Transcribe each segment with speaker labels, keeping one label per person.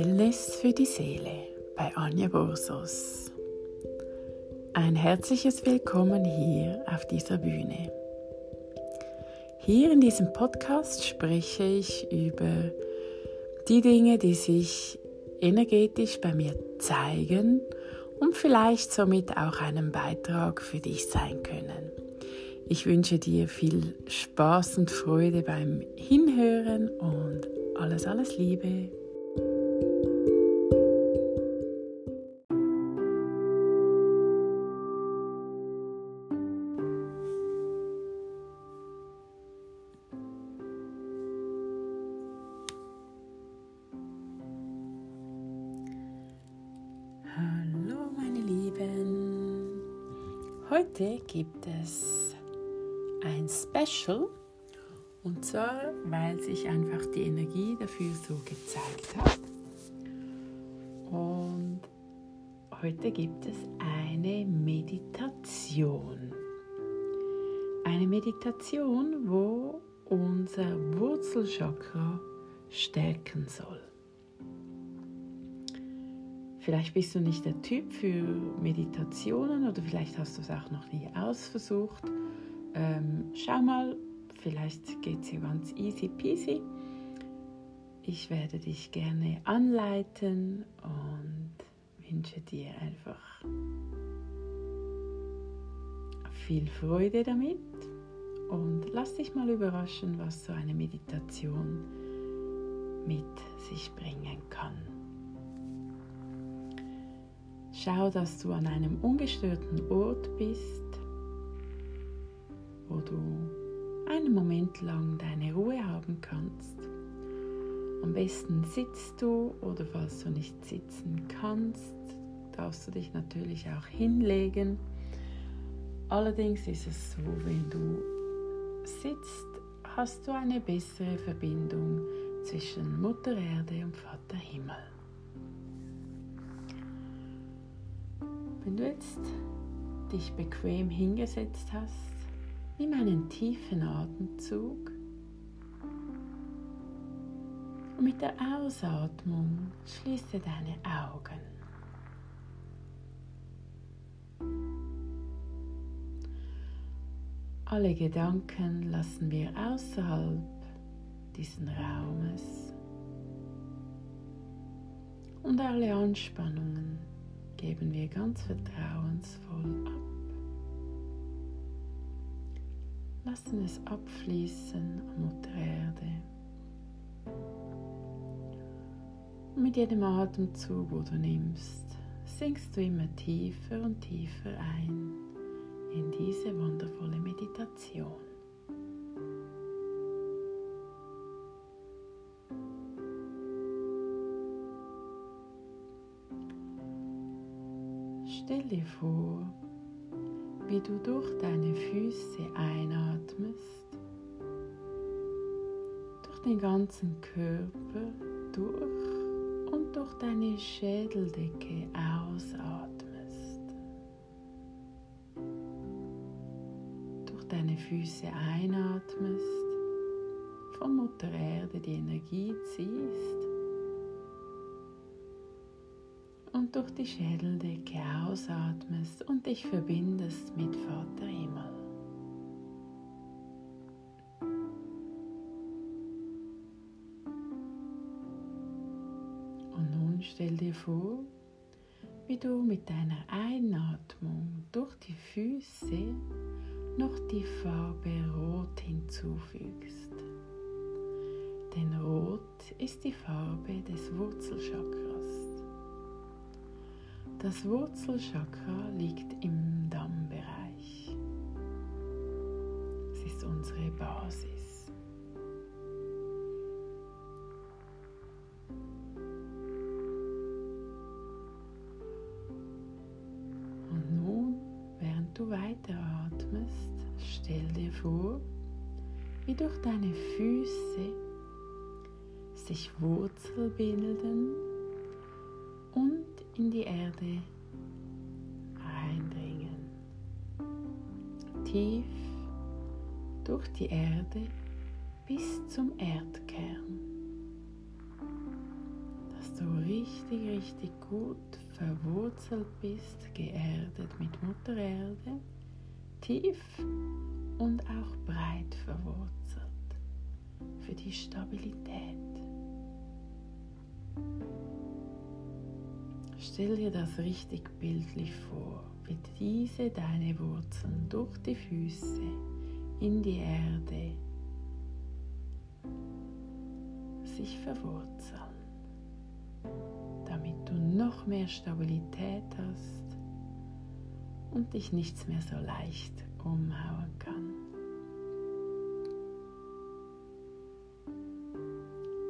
Speaker 1: Wellness für die Seele bei Anja Borsos. Ein herzliches Willkommen hier auf dieser Bühne. Hier in diesem Podcast spreche ich über die Dinge, die sich energetisch bei mir zeigen und vielleicht somit auch einen Beitrag für dich sein können. Ich wünsche dir viel Spaß und Freude beim Hinhören und alles, alles Liebe. Heute gibt es ein Special. Und zwar, weil sich einfach die Energie dafür so gezeigt hat. Und heute gibt es eine Meditation. Eine Meditation, wo unser Wurzelchakra stärken soll. Vielleicht bist du nicht der Typ für Meditationen oder vielleicht hast du es auch noch nie ausversucht ähm, schau mal, vielleicht geht es ja ganz easy peasy. Ich werde dich gerne anleiten und wünsche dir einfach viel Freude damit und lass dich mal überraschen, was so eine Meditation mit sich bringen kann. Schau, dass du an einem ungestörten Ort bist wo du einen Moment lang deine Ruhe haben kannst. Am besten sitzt du oder falls du nicht sitzen kannst, darfst du dich natürlich auch hinlegen. Allerdings ist es so, wenn du sitzt, hast du eine bessere Verbindung zwischen Mutter Erde und Vater Himmel. Wenn du jetzt dich bequem hingesetzt hast, Nimm einen tiefen Atemzug und mit der Ausatmung schließe deine Augen. Alle Gedanken lassen wir außerhalb diesen Raumes und alle Anspannungen geben wir ganz vertrauensvoll ab. Lassen es abfließen, Mutter Erde. Und mit jedem Atemzug, wo du nimmst, sinkst du immer tiefer und tiefer ein in diese wundervolle Meditation. Stell dir vor, wie du durch deine Füße einatmest, durch den ganzen Körper durch und durch deine Schädeldecke ausatmest. Durch deine Füße einatmest, von Mutter Erde die Energie ziehst durch die Schädeldecke ausatmest und dich verbindest mit Vater Himmel. Und nun stell dir vor, wie du mit deiner Einatmung durch die Füße noch die Farbe Rot hinzufügst. Denn Rot ist die Farbe des Wurzelchakras. Das Wurzelchakra liegt im Dammbereich. Es ist unsere Basis. Und nun, während du weiteratmest, stell dir vor, wie durch deine Füße sich Wurzel bilden und in die Erde eindringen. Tief durch die Erde bis zum Erdkern. Das dass du richtig, richtig gut verwurzelt bist, geerdet mit Mutter Erde, tief und auch breit verwurzelt für die Stabilität. Stell dir das richtig bildlich vor, wie diese deine Wurzeln durch die Füße in die Erde sich verwurzeln, damit du noch mehr Stabilität hast und dich nichts mehr so leicht umhauen kann.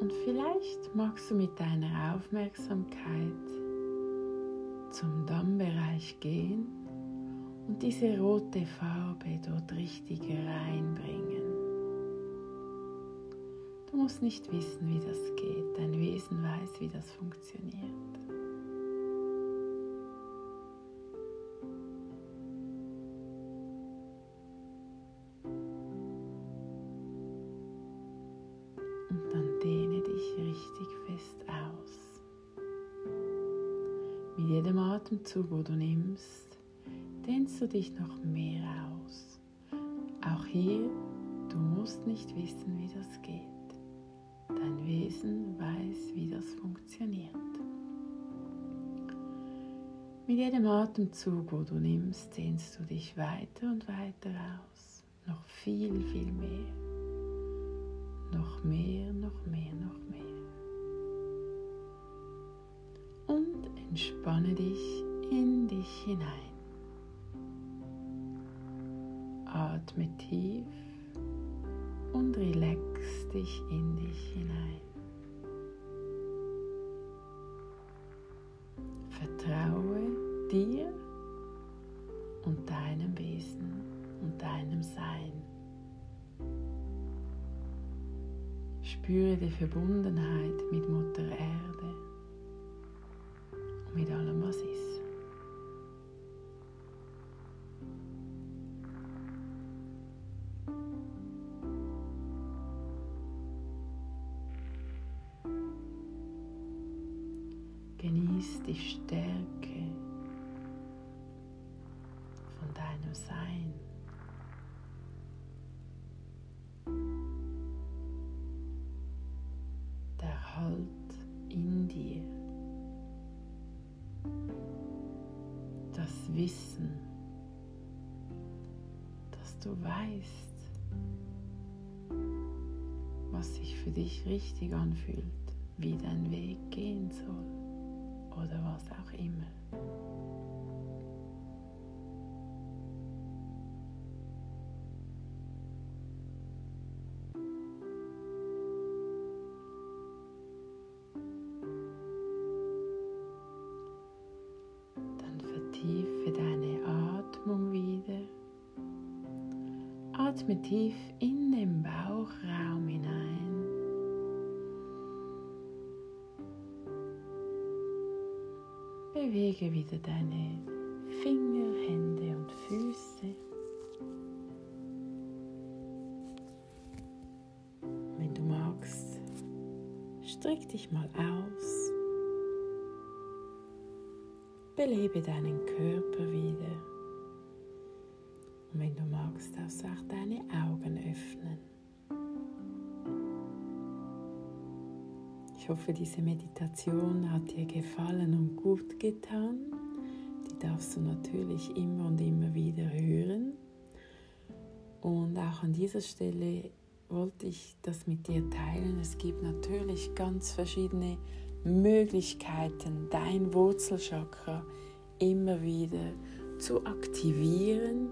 Speaker 1: Und vielleicht magst du mit deiner Aufmerksamkeit zum Dammbereich gehen und diese rote Farbe dort richtig reinbringen. Du musst nicht wissen, wie das geht. Dein Wesen weiß, wie das funktioniert. Atemzug, wo du nimmst, dehnst du dich noch mehr aus. Auch hier, du musst nicht wissen, wie das geht. Dein Wesen weiß, wie das funktioniert. Mit jedem Atemzug, wo du nimmst, dehnst du dich weiter und weiter aus. Noch viel, viel mehr. Noch mehr, entspanne dich in dich hinein. Atme tief und relax dich in dich hinein. Vertraue dir und deinem Wesen und deinem Sein. Spüre die Verbundenheit mit Mutter Erde mit allem, was ist. Genieß die Stärke von deinem Sein. Was sich für dich richtig anfühlt, wie dein Weg gehen soll oder was auch immer. Dann vertiefe deine Atmung wieder. Atme tief in Bewege wieder deine Finger, Hände und Füße. Wenn du magst, streck dich mal aus. Belebe deinen Körper wieder. Und wenn du magst, darfst du auch deine Augen öffnen. Hoffe, diese Meditation hat dir gefallen und gut getan. Die darfst du natürlich immer und immer wieder hören. Und auch an dieser Stelle wollte ich das mit dir teilen. Es gibt natürlich ganz verschiedene Möglichkeiten, dein Wurzelchakra immer wieder zu aktivieren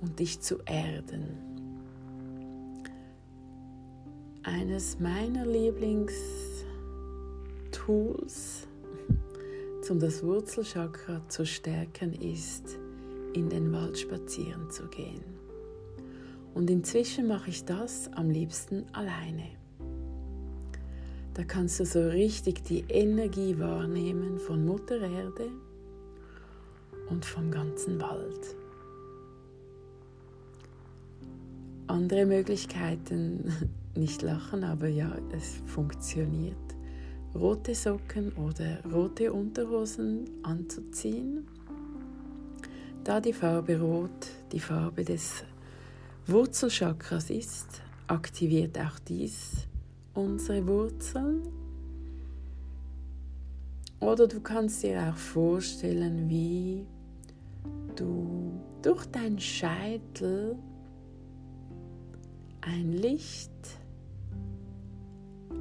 Speaker 1: und dich zu erden. Eines meiner Lieblings Tools, um das Wurzelchakra zu stärken, ist, in den Wald spazieren zu gehen. Und inzwischen mache ich das am liebsten alleine. Da kannst du so richtig die Energie wahrnehmen von Mutter Erde und vom ganzen Wald. Andere Möglichkeiten, nicht lachen, aber ja, es funktioniert rote Socken oder rote Unterhosen anzuziehen, da die Farbe Rot die Farbe des Wurzelchakras ist, aktiviert auch dies unsere Wurzeln. Oder du kannst dir auch vorstellen, wie du durch deinen Scheitel ein Licht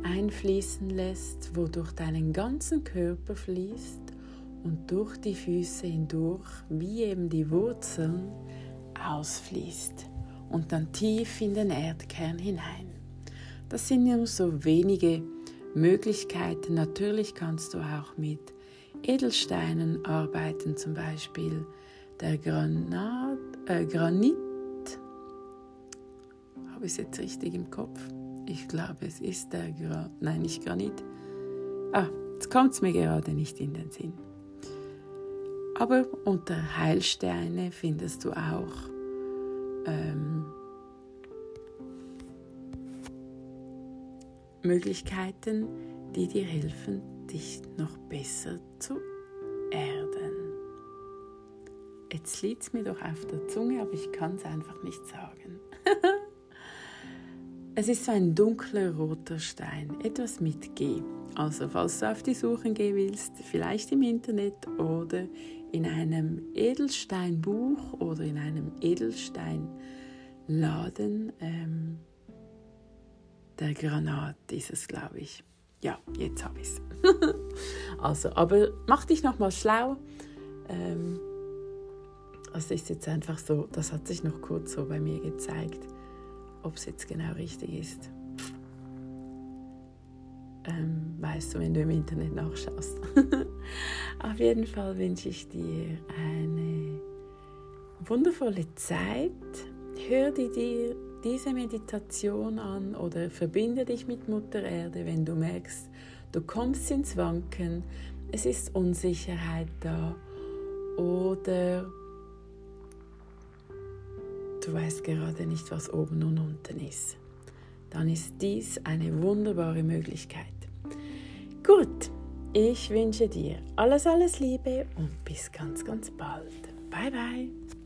Speaker 1: einfließen lässt, wo durch deinen ganzen Körper fließt und durch die Füße hindurch, wie eben die Wurzeln, ausfließt und dann tief in den Erdkern hinein. Das sind nur so wenige Möglichkeiten. Natürlich kannst du auch mit Edelsteinen arbeiten, zum Beispiel der Granat, äh, Granit. Habe ich es jetzt richtig im Kopf? Ich glaube, es ist der Granit. Nein, nicht Granit. Ah, jetzt kommt es mir gerade nicht in den Sinn. Aber unter Heilsteine findest du auch ähm, Möglichkeiten, die dir helfen, dich noch besser zu erden. Jetzt liegt es mir doch auf der Zunge, aber ich kann es einfach nicht sagen. es ist so ein dunkler roter Stein, etwas mit G. Also falls du auf die Suche gehen willst, vielleicht im Internet oder in einem Edelsteinbuch oder in einem Edelsteinladen, ähm, der Granat ist es, glaube ich. Ja, jetzt habe ich es. also, aber mach dich nochmal schlau. Ähm, also ist jetzt einfach so, das hat sich noch kurz so bei mir gezeigt, ob es jetzt genau richtig ist. Ähm, weißt du, wenn du im Internet nachschaust. Auf jeden Fall wünsche ich dir eine wundervolle Zeit. Hör dir diese Meditation an oder verbinde dich mit Mutter Erde, wenn du merkst, du kommst ins Wanken, es ist Unsicherheit da oder du weißt gerade nicht, was oben und unten ist. Dann ist dies eine wunderbare Möglichkeit. Gut, ich wünsche dir alles, alles Liebe und bis ganz, ganz bald. Bye, bye.